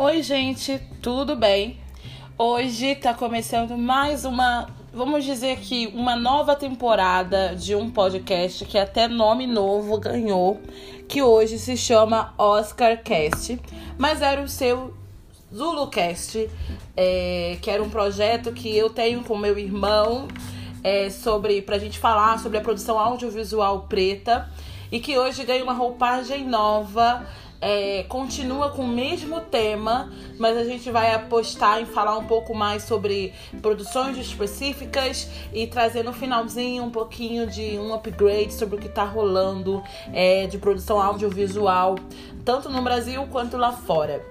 Oi, gente, tudo bem? Hoje tá começando mais uma, vamos dizer que uma nova temporada de um podcast que até nome novo ganhou, que hoje se chama Oscar Cast, mas era o seu ZuluCast, é, que era um projeto que eu tenho com meu irmão é, sobre pra gente falar sobre a produção audiovisual preta e que hoje ganha uma roupagem nova é, continua com o mesmo tema, mas a gente vai apostar em falar um pouco mais sobre produções específicas e trazer no finalzinho um pouquinho de um upgrade sobre o que está rolando é, de produção audiovisual, tanto no Brasil quanto lá fora.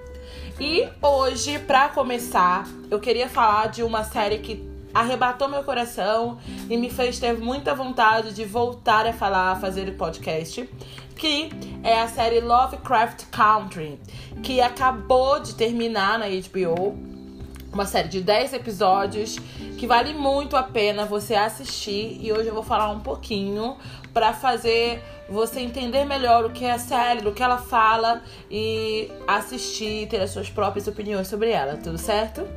E hoje, para começar, eu queria falar de uma série que arrebatou meu coração e me fez ter muita vontade de voltar a falar, a fazer o podcast, que é a série Lovecraft Country, que acabou de terminar na HBO. Uma série de 10 episódios que vale muito a pena você assistir e hoje eu vou falar um pouquinho para fazer você entender melhor o que é a série, o que ela fala e assistir, ter as suas próprias opiniões sobre ela, tudo certo?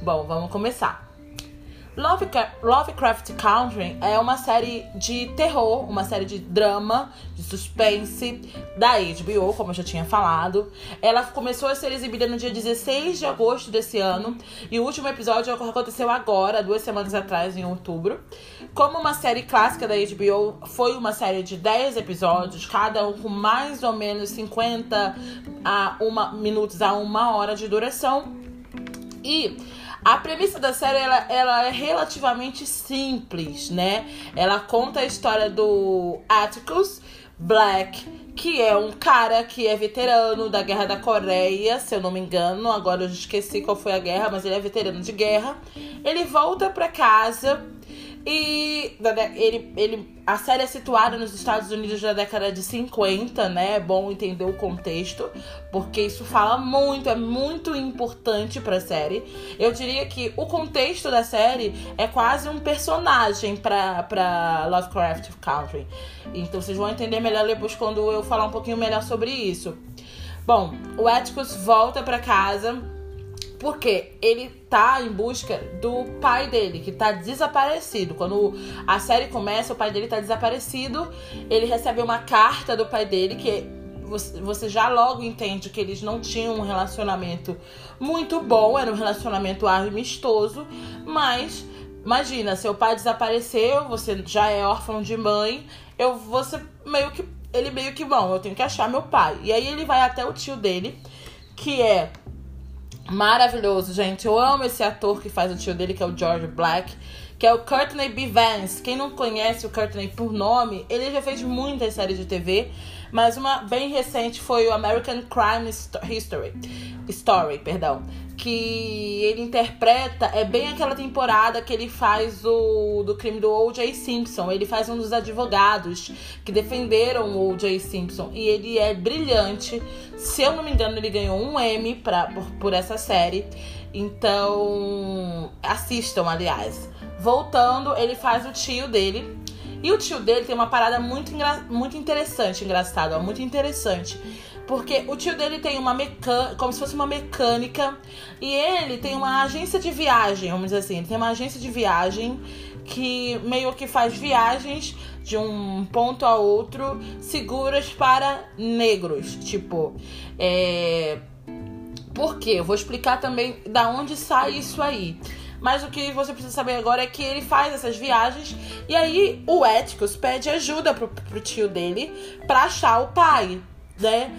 Bom, vamos começar. Lovecraft Country é uma série de terror, uma série de drama, de suspense da HBO, como eu já tinha falado. Ela começou a ser exibida no dia 16 de agosto desse ano e o último episódio aconteceu agora, duas semanas atrás, em outubro. Como uma série clássica da HBO, foi uma série de 10 episódios, cada um com mais ou menos 50 a uma, minutos a uma hora de duração. E a premissa da série ela, ela é relativamente simples, né? Ela conta a história do Atticus Black, que é um cara que é veterano da Guerra da Coreia, se eu não me engano. Agora eu esqueci qual foi a guerra, mas ele é veterano de guerra. Ele volta para casa e ele, ele, a série é situada nos Estados Unidos da década de 50, né? É bom entender o contexto, porque isso fala muito, é muito importante pra série. Eu diria que o contexto da série é quase um personagem pra, pra Lovecraft Country. Então vocês vão entender melhor depois quando eu falar um pouquinho melhor sobre isso. Bom, o Atticus volta para casa porque ele tá em busca do pai dele, que tá desaparecido. Quando a série começa, o pai dele tá desaparecido. Ele recebe uma carta do pai dele que você já logo entende que eles não tinham um relacionamento muito bom, era um relacionamento amistoso, mas imagina, seu pai desapareceu, você já é órfão de mãe, eu você meio que ele meio que bom, eu tenho que achar meu pai. E aí ele vai até o tio dele, que é Maravilhoso, gente. Eu amo esse ator que faz o tio dele, que é o George Black, que é o Courtney B. Vance. Quem não conhece o Courtney por nome, ele já fez muitas séries de TV, mas uma bem recente foi o American Crime History. Story, perdão que ele interpreta é bem aquela temporada que ele faz o do crime do O.J. Simpson. Ele faz um dos advogados que defenderam o O.J. Simpson e ele é brilhante. Se eu não me engano, ele ganhou um Emmy pra, por, por essa série. Então, assistam, aliás. Voltando, ele faz o tio dele. E o tio dele tem uma parada muito, muito interessante, engraçada, muito interessante porque o tio dele tem uma mecânica, como se fosse uma mecânica, e ele tem uma agência de viagem, vamos dizer assim. Ele tem uma agência de viagem que meio que faz viagens de um ponto a outro seguras para negros. Tipo, é. Por quê? Eu vou explicar também da onde sai isso aí. Mas o que você precisa saber agora é que ele faz essas viagens e aí o Éticos pede ajuda pro, pro tio dele pra achar o pai, né?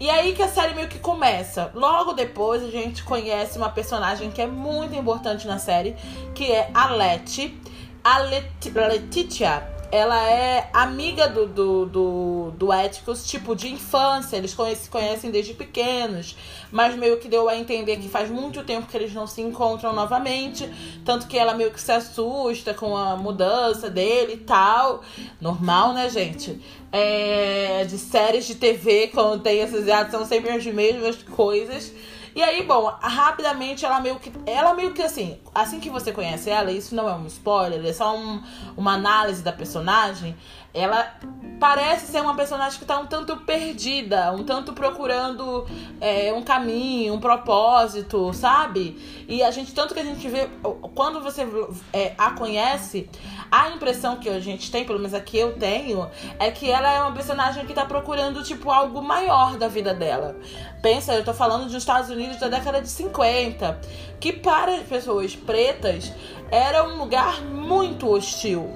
E aí que a série meio que começa. Logo depois a gente conhece uma personagem que é muito importante na série, que é a Letty. A Let Letitia, ela é amiga do, do, do, do Éticos, tipo, de infância. Eles se conhecem desde pequenos. Mas meio que deu a entender que faz muito tempo que eles não se encontram novamente. Tanto que ela meio que se assusta com a mudança dele e tal. Normal, né, gente? É, de séries de TV, quando tem essas são sempre as mesmas coisas. E aí, bom, rapidamente ela meio que. Ela meio que assim, assim que você conhece ela, isso não é um spoiler, é só um, uma análise da personagem. ela parece ser uma personagem que tá um tanto perdida, um tanto procurando é, um caminho, um propósito, sabe? E a gente, tanto que a gente vê, quando você é, a conhece, a impressão que a gente tem, pelo menos aqui eu tenho, é que ela é uma personagem que tá procurando, tipo, algo maior da vida dela. Pensa, eu tô falando dos Estados Unidos da década de 50, que para as pessoas pretas era um lugar muito hostil.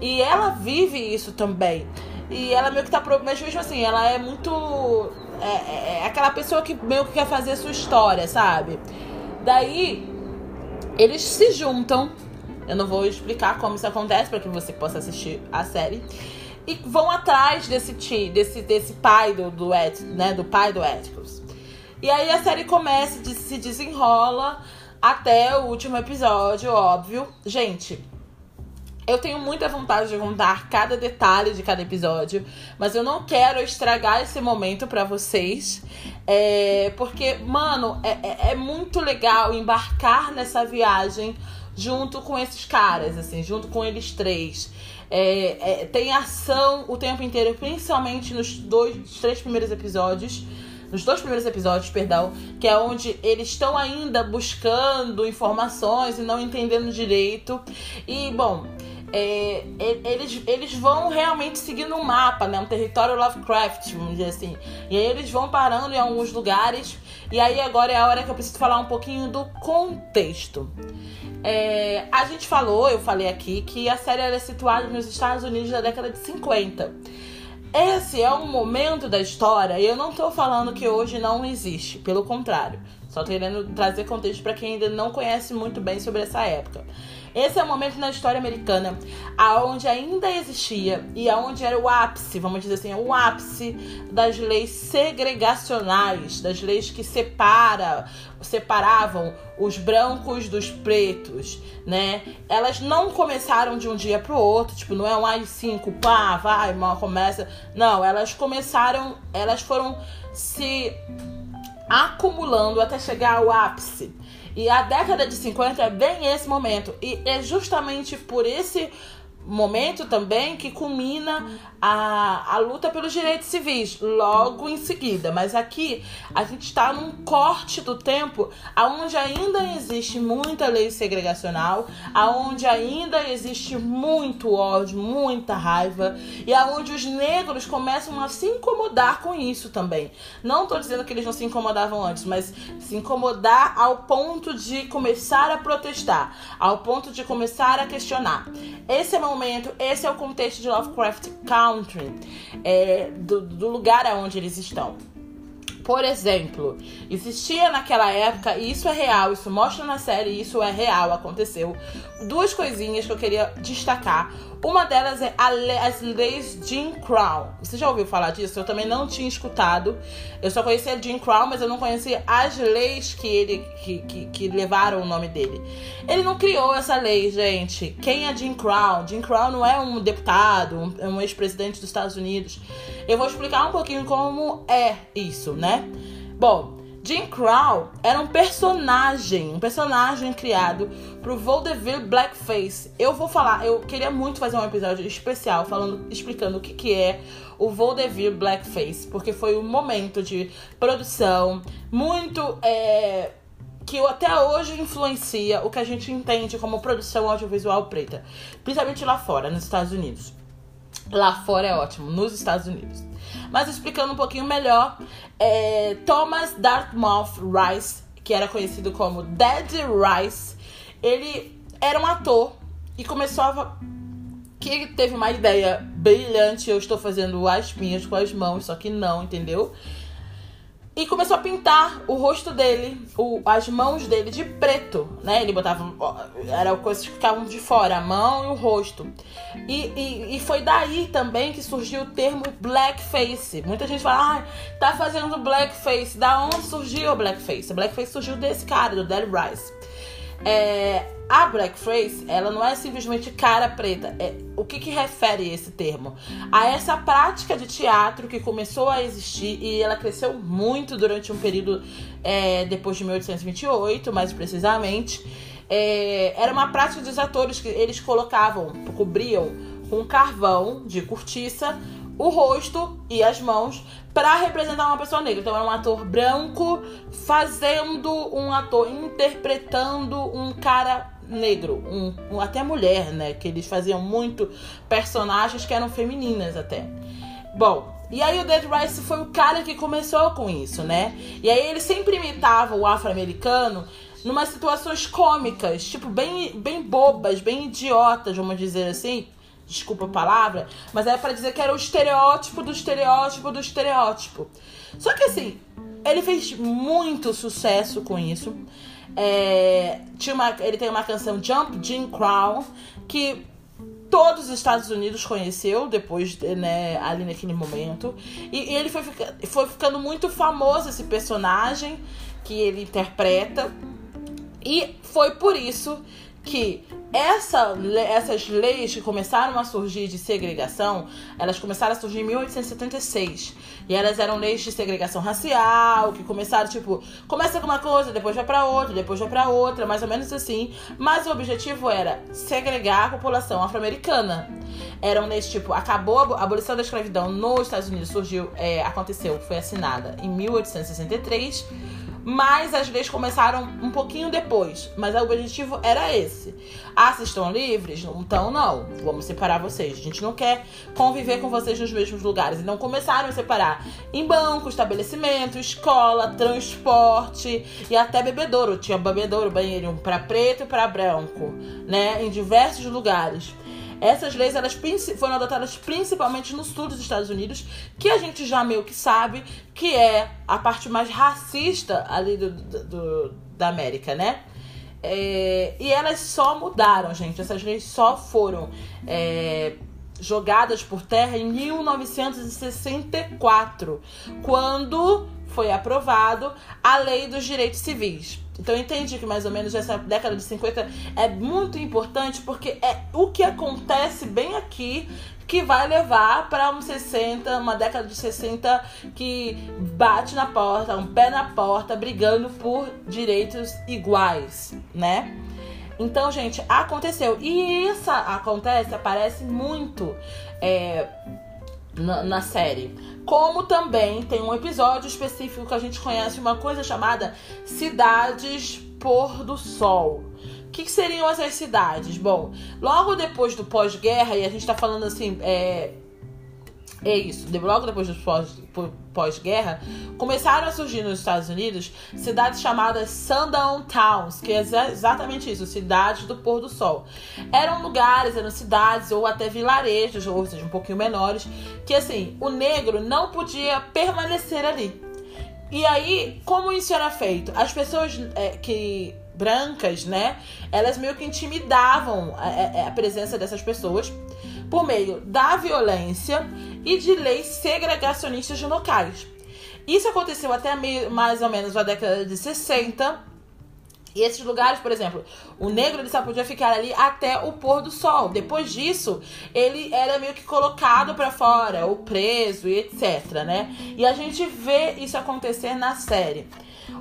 E ela vive isso também. E ela meio que tá. Mas mesmo assim, ela é muito. É, é, é aquela pessoa que meio que quer fazer a sua história, sabe? Daí, eles se juntam. Eu não vou explicar como isso acontece para que você possa assistir a série. E vão atrás desse tio, desse, desse pai do, do Ed, né? Do pai do Atticus. E aí a série começa, se desenrola até o último episódio, óbvio. Gente, eu tenho muita vontade de contar cada detalhe de cada episódio, mas eu não quero estragar esse momento para vocês. É, porque, mano, é, é, é, muito legal embarcar nessa viagem junto com esses caras, assim, junto com eles três. É, é, tem ação o tempo inteiro, principalmente nos dois, três primeiros episódios nos dois primeiros episódios, perdão, que é onde eles estão ainda buscando informações e não entendendo direito. E, bom, é, eles, eles vão realmente seguindo um mapa, né? Um território Lovecraft, vamos dizer assim. E aí eles vão parando em alguns lugares. E aí agora é a hora que eu preciso falar um pouquinho do contexto. É, a gente falou, eu falei aqui, que a série era situada nos Estados Unidos da década de 50. Esse é um momento da história e eu não estou falando que hoje não existe, pelo contrário. Só querendo trazer contexto para quem ainda não conhece muito bem sobre essa época. Esse é o momento na história americana aonde ainda existia e aonde era o ápice, vamos dizer assim, o ápice das leis segregacionais, das leis que separa, separavam os brancos dos pretos, né? Elas não começaram de um dia pro outro, tipo, não é um AI-5, pá, vai, mal começa. Não, elas começaram, elas foram se acumulando até chegar ao ápice. E a década de 50 é bem esse momento. E é justamente por esse momento também que culmina a, a luta pelos direitos civis, logo em seguida. Mas aqui a gente está num corte do tempo aonde ainda existe muita lei segregacional, aonde ainda existe muito ódio, muita raiva e aonde os negros começam a se incomodar com isso também. Não estou dizendo que eles não se incomodavam antes, mas se incomodar ao ponto de começar a protestar, ao ponto de começar a questionar. Esse é o momento, esse é o contexto de Lovecraft Country, é, do, do lugar aonde eles estão. Por exemplo, existia naquela época, e isso é real, isso mostra na série, isso é real, aconteceu. Duas coisinhas que eu queria destacar. Uma delas é le as leis Jim Crow. Você já ouviu falar disso? Eu também não tinha escutado. Eu só conhecia Jim Crow, mas eu não conhecia as leis que ele que, que, que levaram o nome dele. Ele não criou essa lei, gente. Quem é Jim Crow? Jim Crow não é um deputado, um, um ex-presidente dos Estados Unidos. Eu vou explicar um pouquinho como é isso, né? Bom, Jim Crow era um personagem, um personagem criado pro Vaudeville Blackface. Eu vou falar, eu queria muito fazer um episódio especial falando, explicando o que, que é o Vaudeville Blackface, porque foi um momento de produção muito é, que até hoje influencia o que a gente entende como produção audiovisual preta, principalmente lá fora, nos Estados Unidos. Lá fora é ótimo, nos Estados Unidos. Mas explicando um pouquinho melhor, é, Thomas Dartmouth Rice, que era conhecido como Daddy Rice, ele era um ator e começou a. Que ele teve uma ideia brilhante. Eu estou fazendo as minhas com as mãos, só que não, entendeu? E começou a pintar o rosto dele, o, as mãos dele de preto, né? Ele botava. Era coisas que ficavam de fora, a mão e o rosto. E, e, e, foi daí também que surgiu o termo blackface. Muita gente fala, ah, tá fazendo blackface. Da onde surgiu o blackface? blackface surgiu desse cara, do Daddy Rice. É, a blackface, ela não é simplesmente cara preta. É, o que, que refere esse termo? A essa prática de teatro que começou a existir e ela cresceu muito durante um período é, depois de 1828, mais precisamente. É, era uma prática dos atores que eles colocavam, cobriam com carvão de cortiça o rosto e as mãos para representar uma pessoa negra. Então era um ator branco fazendo um ator interpretando um cara negro, um, um, até mulher, né? Que eles faziam muito personagens que eram femininas até. Bom, e aí o Dead Rice foi o cara que começou com isso, né? E aí ele sempre imitava o afro-americano numas situações cômicas, tipo bem, bem bobas, bem idiotas, vamos dizer assim desculpa a palavra, mas é para dizer que era o estereótipo do estereótipo do estereótipo. Só que assim, ele fez muito sucesso com isso. É, tinha uma, ele tem uma canção Jump Jim Crown que todos os Estados Unidos conheceu depois, né, ali naquele momento. E, e ele foi, foi ficando muito famoso esse personagem que ele interpreta. E foi por isso que essa, essas leis que começaram a surgir de segregação, elas começaram a surgir em 1876. E elas eram leis de segregação racial, que começaram, tipo, começa com uma coisa, depois vai para outra, depois vai para outra, mais ou menos assim. Mas o objetivo era segregar a população afro-americana. Eram leis, tipo, acabou a abolição da escravidão nos Estados Unidos, surgiu, é, aconteceu, foi assinada em 1863 mas as leis começaram um pouquinho depois. Mas o objetivo era esse. Ah, vocês estão livres? Então, não. Vamos separar vocês. A gente não quer conviver com vocês nos mesmos lugares. Então, começaram a separar em banco, estabelecimento, escola, transporte e até bebedouro. Tinha bebedouro, banheiro para preto e para branco, né? Em diversos lugares. Essas leis elas foram adotadas principalmente no sul dos Estados Unidos, que a gente já meio que sabe que é a parte mais racista ali do, do, da América, né? É, e elas só mudaram, gente. Essas leis só foram é, jogadas por terra em 1964, quando foi aprovado a Lei dos Direitos Civis. Então eu entendi que mais ou menos essa década de 50 é muito importante porque é o que acontece bem aqui que vai levar para uns 60, uma década de 60 que bate na porta, um pé na porta, brigando por direitos iguais, né? Então, gente, aconteceu. E isso acontece, aparece muito é, na, na série. Como também tem um episódio específico que a gente conhece uma coisa chamada Cidades Pôr do Sol. O que, que seriam essas cidades? Bom, logo depois do pós-guerra, e a gente tá falando assim, é, é isso. Logo depois do pós-guerra, começaram a surgir nos Estados Unidos cidades chamadas Sundown Towns, que é exatamente isso, cidades do pôr do sol. Eram lugares, eram cidades ou até vilarejos, ou seja, um pouquinho menores, que assim, o negro não podia permanecer ali. E aí, como isso era feito? As pessoas é, que brancas, né? Elas meio que intimidavam a, a, presença dessas pessoas por meio da violência e de leis segregacionistas locais. Isso aconteceu até mais ou menos na década de 60. E esses lugares, por exemplo, o negro ele só podia ficar ali até o pôr do sol. Depois disso, ele era meio que colocado para fora, ou preso e etc, né? E a gente vê isso acontecer na série.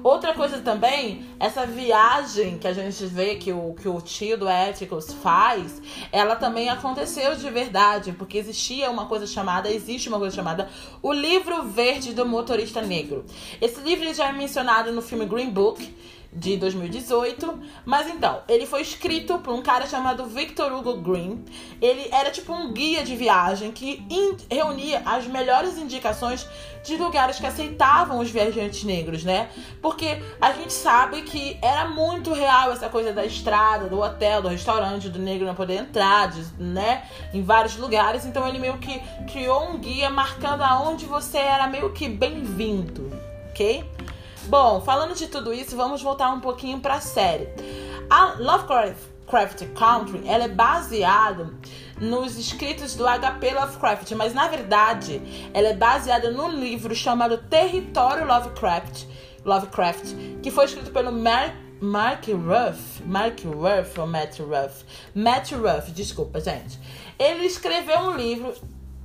Outra coisa também, essa viagem que a gente vê que o, que o tio do Éticos faz, ela também aconteceu de verdade, porque existia uma coisa chamada, existe uma coisa chamada o livro verde do motorista negro. Esse livro já é mencionado no filme Green Book, de 2018. Mas então, ele foi escrito por um cara chamado Victor Hugo Green. Ele era tipo um guia de viagem que reunia as melhores indicações de lugares que aceitavam os viajantes negros, né? Porque a gente sabe que era muito real essa coisa da estrada, do hotel, do restaurante, do negro não poder entrar, de, né? Em vários lugares. Então ele meio que criou um guia marcando aonde você era meio que bem-vindo, ok? Bom, falando de tudo isso, vamos voltar um pouquinho para a série. A Lovecraft Country ela é baseada nos escritos do HP Lovecraft, mas na verdade ela é baseada num livro chamado Território Lovecraft, Lovecraft que foi escrito pelo Mark Mark Ruff, Mark Ruff ou Matt Ruff? Matt Ruff, desculpa, gente. Ele escreveu um livro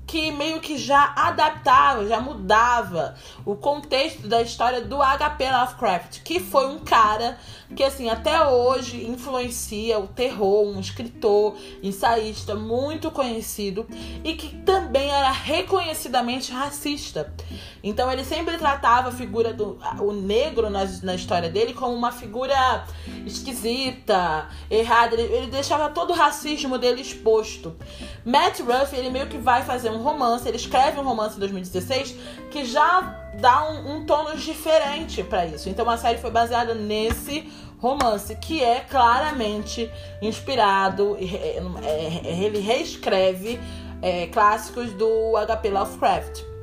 que meio que já adaptava, já mudava o contexto da história do H.P. Lovecraft, que foi um cara que assim até hoje influencia o terror, um escritor, ensaísta muito conhecido e que também era reconhecidamente racista. Então ele sempre tratava a figura do o negro na, na história dele como uma figura esquisita, errada. Ele, ele deixava todo o racismo dele exposto. Matt Ruff, ele meio que vai fazer um romance, ele escreve um romance em 2016 que já dá um, um tono diferente para isso. Então a série foi baseada nesse romance que é claramente inspirado, é, é, ele reescreve é, clássicos do H.P. Lovecraft.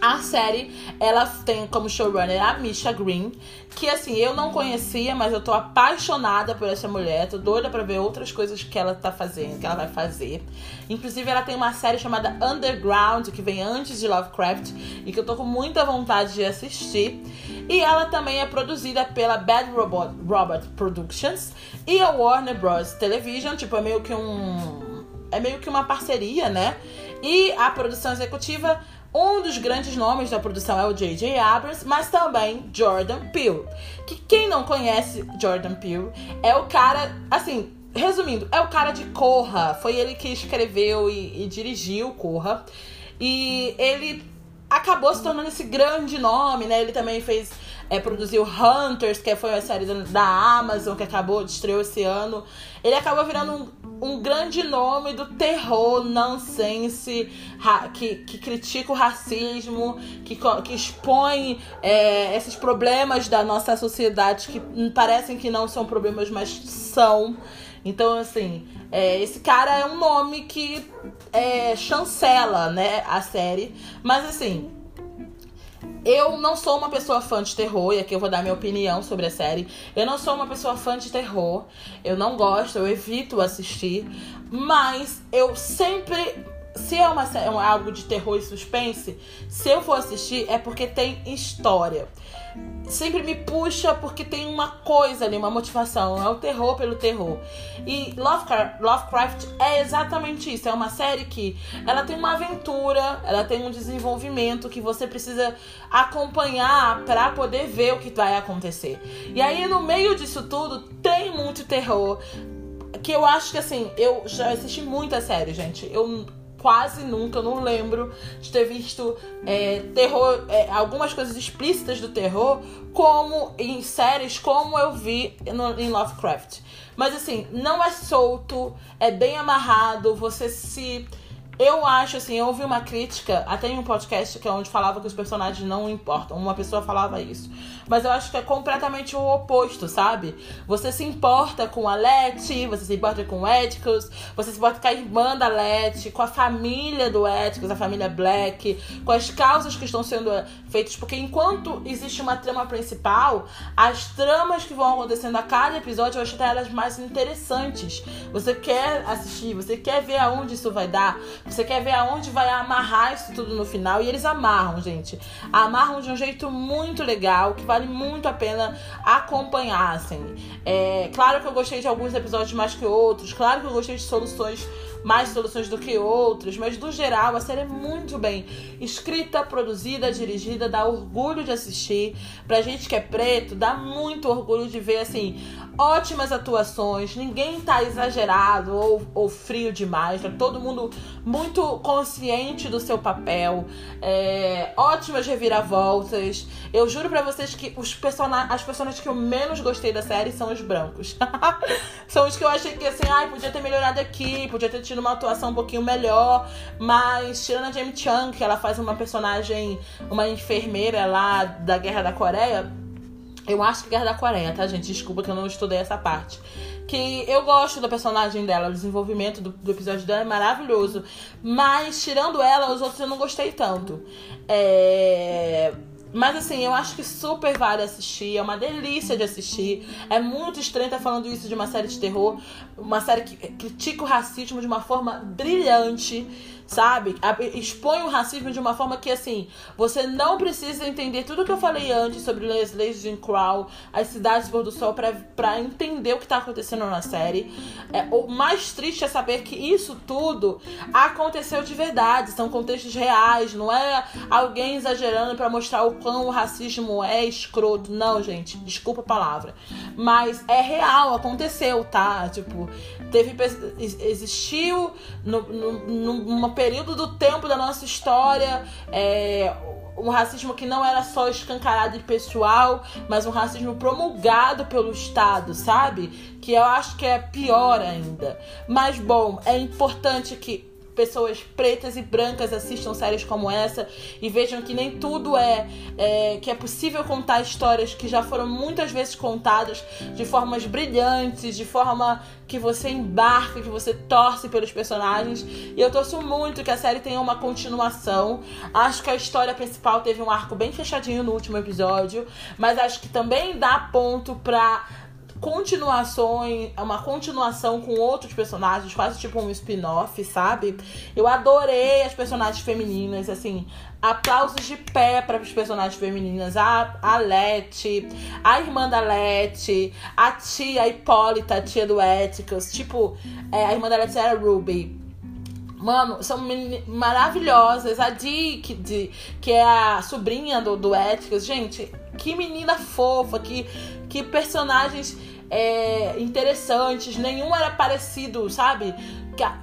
A série, ela tem como showrunner a Misha Green, que assim, eu não conhecia, mas eu tô apaixonada por essa mulher, tô doida pra ver outras coisas que ela tá fazendo, que ela vai fazer. Inclusive, ela tem uma série chamada Underground, que vem antes de Lovecraft, e que eu tô com muita vontade de assistir. E ela também é produzida pela Bad Robot, Robot Productions e a Warner Bros. Television, tipo, é meio que um. É meio que uma parceria, né? E a produção executiva um dos grandes nomes da produção é o J.J. Abrams, mas também Jordan Peele. Que quem não conhece Jordan Peele é o cara, assim, resumindo, é o cara de Corra. Foi ele que escreveu e, e dirigiu Corra. E ele acabou se tornando esse grande nome, né? Ele também fez é, produziu Hunters, que foi a série da Amazon, que acabou de estrear esse ano. Ele acabou virando um, um grande nome do terror nonsense, que, que critica o racismo, que, que expõe é, esses problemas da nossa sociedade que parecem que não são problemas, mas são. Então, assim, é, esse cara é um nome que é, chancela, né, a série. Mas, assim, eu não sou uma pessoa fã de terror, e aqui eu vou dar minha opinião sobre a série. Eu não sou uma pessoa fã de terror. Eu não gosto, eu evito assistir. Mas eu sempre se é, uma, é algo de terror e suspense, se eu for assistir é porque tem história. Sempre me puxa porque tem uma coisa ali, uma motivação. É o terror pelo terror. E Lovecraft, Lovecraft é exatamente isso. É uma série que ela tem uma aventura, ela tem um desenvolvimento que você precisa acompanhar para poder ver o que vai acontecer. E aí no meio disso tudo tem muito terror. Que eu acho que assim, eu já assisti muita série, gente. Eu quase nunca, eu não lembro de ter visto é, terror, é, algumas coisas explícitas do terror, como em séries, como eu vi no, em Lovecraft. Mas assim, não é solto, é bem amarrado, você se eu acho assim, eu ouvi uma crítica, até em um podcast que é onde falava que os personagens não importam. Uma pessoa falava isso. Mas eu acho que é completamente o oposto, sabe? Você se importa com a Letty, você se importa com o Eticus, você se importa com a irmã da Letty, com a família do Eticus, a família Black, com as causas que estão sendo feitas. Porque enquanto existe uma trama principal, as tramas que vão acontecendo a cada episódio eu acho até elas mais interessantes. Você quer assistir, você quer ver aonde isso vai dar. Você quer ver aonde vai amarrar isso tudo no final. E eles amarram, gente. Amarram de um jeito muito legal, que vale muito a pena acompanhar, assim. É, claro que eu gostei de alguns episódios mais que outros. Claro que eu gostei de soluções mais soluções do que outras, mas no geral a série é muito bem escrita, produzida, dirigida, dá orgulho de assistir. Pra gente que é preto, dá muito orgulho de ver assim ótimas atuações, ninguém tá exagerado ou, ou frio demais, tá todo mundo muito consciente do seu papel, é, ótimas reviravoltas. Eu juro para vocês que os person as personagens que eu menos gostei da série são os brancos. são os que eu achei que assim, ai, podia ter melhorado aqui, podia ter tido uma atuação um pouquinho melhor, mas tirando a Jamie Chung, que ela faz uma personagem, uma enfermeira lá da Guerra da Coreia, eu acho que Guerra da Coreia, tá, gente? Desculpa que eu não estudei essa parte. Que eu gosto da personagem dela, o desenvolvimento do, do episódio dela é maravilhoso. Mas, tirando ela, os outros eu não gostei tanto. É. Mas assim, eu acho que super vale assistir, é uma delícia de assistir. É muito estranho estar falando isso de uma série de terror, uma série que critica o racismo de uma forma brilhante. Sabe? Expõe o racismo de uma forma que, assim, você não precisa entender tudo que eu falei antes sobre as leis de Jim Crow, as cidades do sol, pra entender o que tá acontecendo na série. É, o mais triste é saber que isso tudo aconteceu de verdade, são contextos reais, não é alguém exagerando para mostrar o quão o racismo é escroto. Não, gente, desculpa a palavra. Mas é real, aconteceu, tá? Tipo, teve existiu no, no, num período do tempo da nossa história é, um racismo que não era só escancarado e pessoal, mas um racismo promulgado pelo Estado, sabe? Que eu acho que é pior ainda. Mas bom, é importante que pessoas pretas e brancas assistam séries como essa e vejam que nem tudo é, é, que é possível contar histórias que já foram muitas vezes contadas de formas brilhantes, de forma que você embarca, que você torce pelos personagens. E eu torço muito que a série tenha uma continuação. Acho que a história principal teve um arco bem fechadinho no último episódio, mas acho que também dá ponto pra continuações, uma continuação com outros personagens, quase tipo um spin-off, sabe? Eu adorei as personagens femininas, assim, aplausos de pé para as personagens femininas. A, a Leti, a irmã da Leti, a tia Hipólita, a tia do Éticos. Tipo, é, a irmã da Leti era Ruby. Mano, são maravilhosas. A Dick, de, que é a sobrinha do, do. Gente, que menina fofa, que, que personagens é, interessantes, nenhum era parecido, sabe?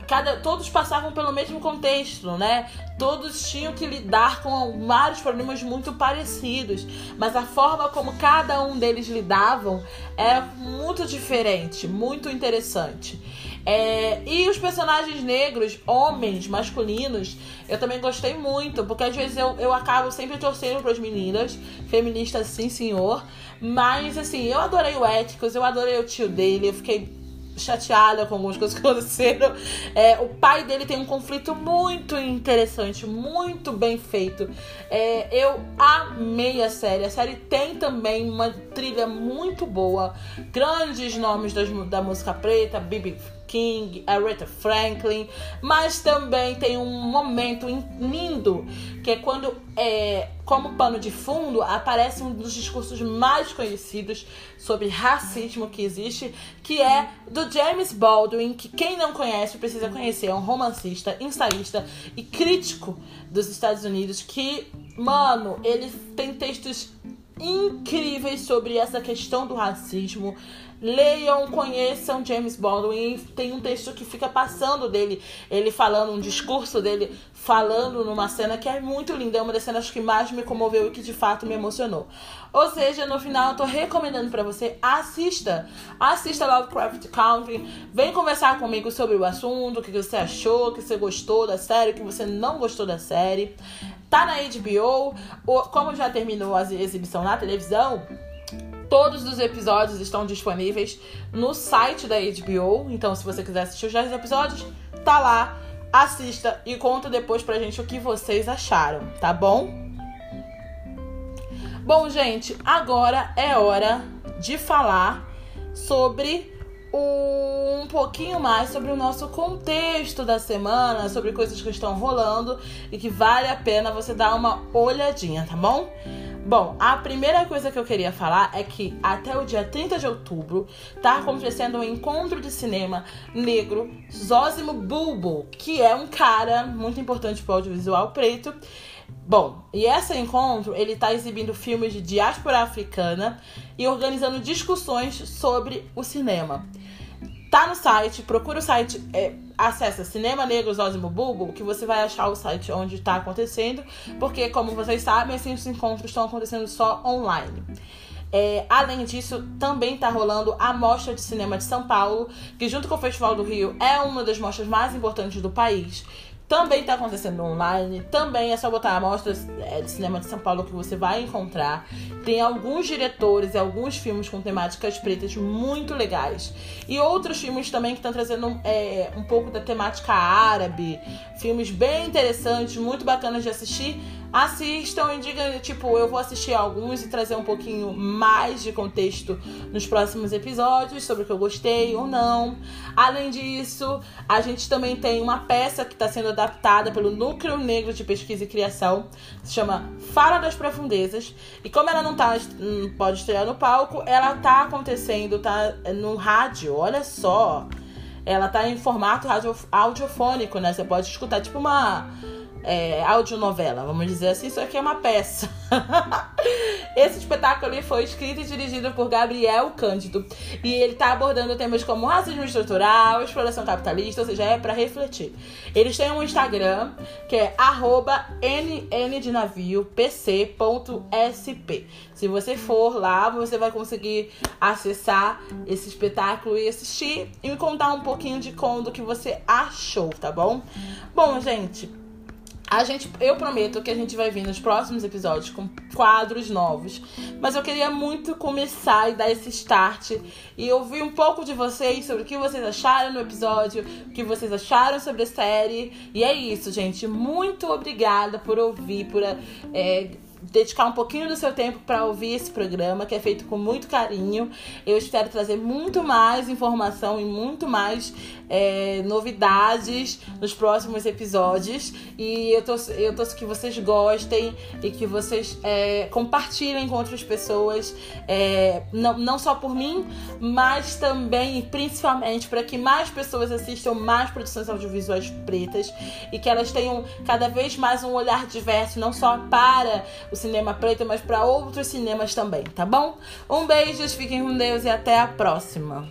Cada, todos passavam pelo mesmo contexto, né? Todos tinham que lidar com vários problemas muito parecidos, mas a forma como cada um deles lidavam era muito diferente, muito interessante. É, e os personagens negros, homens, masculinos, eu também gostei muito, porque às vezes eu, eu acabo sempre torcendo para as meninas, feministas sim, senhor. Mas assim, eu adorei o Éticos, eu adorei o tio dele, eu fiquei chateada com algumas coisas que aconteceram. É, o pai dele tem um conflito muito interessante, muito bem feito. É, eu amei a série. A série tem também uma trilha muito boa, grandes nomes das, da música preta, Bibi King, Aretha Franklin, mas também tem um momento lindo que é quando, é, como pano de fundo, aparece um dos discursos mais conhecidos sobre racismo que existe, que é do James Baldwin, que quem não conhece precisa conhecer, é um romancista, ensaísta e crítico dos Estados Unidos que, mano, ele tem textos incríveis sobre essa questão do racismo. Leiam, conheçam James Baldwin. Tem um texto que fica passando dele, ele falando, um discurso dele falando numa cena que é muito linda. É uma das cenas que mais me comoveu e que de fato me emocionou. Ou seja, no final eu tô recomendando para você, assista. Assista Lovecraft Country. Vem conversar comigo sobre o assunto, o que você achou, o que você gostou da série, o que você não gostou da série. Tá na HBO. Como já terminou a exibição na televisão, Todos os episódios estão disponíveis no site da HBO. Então, se você quiser assistir os 10 episódios, tá lá. Assista e conta depois pra gente o que vocês acharam, tá bom? Bom, gente, agora é hora de falar sobre um pouquinho mais sobre o nosso contexto da semana, sobre coisas que estão rolando e que vale a pena você dar uma olhadinha, tá bom? Bom, a primeira coisa que eu queria falar é que até o dia 30 de outubro tá acontecendo um encontro de cinema negro Zósimo Bulbo, que é um cara muito importante para o audiovisual preto. Bom, e esse encontro ele tá exibindo filmes de diáspora africana e organizando discussões sobre o cinema. Tá no site, procura o site, é, acessa Cinema Negros Osmo Google, que você vai achar o site onde está acontecendo, porque, como vocês sabem, esses encontros estão acontecendo só online. É, além disso, também está rolando a Mostra de Cinema de São Paulo, que junto com o Festival do Rio é uma das mostras mais importantes do país também está acontecendo online. Também é só botar amostras é, de cinema de São Paulo que você vai encontrar. Tem alguns diretores e alguns filmes com temáticas pretas muito legais. E outros filmes também que estão trazendo é, um pouco da temática árabe. Filmes bem interessantes, muito bacanas de assistir. Assistam e digam, tipo, eu vou assistir alguns e trazer um pouquinho mais de contexto nos próximos episódios sobre o que eu gostei ou não. Além disso, a gente também tem uma peça que está sendo adaptada pelo Núcleo Negro de Pesquisa e Criação, se chama Fala das Profundezas. E como ela não tá, não pode estrear no palco, ela tá acontecendo, tá no rádio, olha só. Ela tá em formato audiofônico, né? Você pode escutar tipo uma é, audionovela, vamos dizer assim, isso aqui é uma peça. Esse espetáculo foi escrito e dirigido por Gabriel Cândido e ele está abordando temas como racismo estrutural, exploração capitalista, ou seja, é para refletir. Eles têm um Instagram que é nndnavio.pc.sp. Se você for lá, você vai conseguir acessar esse espetáculo e assistir e me contar um pouquinho de como que você achou, tá bom? Bom, gente, a gente, eu prometo que a gente vai vir nos próximos episódios com quadros novos. Mas eu queria muito começar e dar esse start e ouvir um pouco de vocês sobre o que vocês acharam no episódio, o que vocês acharam sobre a série. E é isso, gente. Muito obrigada por ouvir, por é, dedicar um pouquinho do seu tempo para ouvir esse programa, que é feito com muito carinho. Eu espero trazer muito mais informação e muito mais é, novidades nos próximos episódios. E eu torço, eu torço que vocês gostem e que vocês é, compartilhem com outras pessoas, é, não, não só por mim, mas também e principalmente para que mais pessoas assistam mais produções audiovisuais pretas e que elas tenham cada vez mais um olhar diverso, não só para o cinema preto, mas para outros cinemas também, tá bom? Um beijo, fiquem com Deus e até a próxima.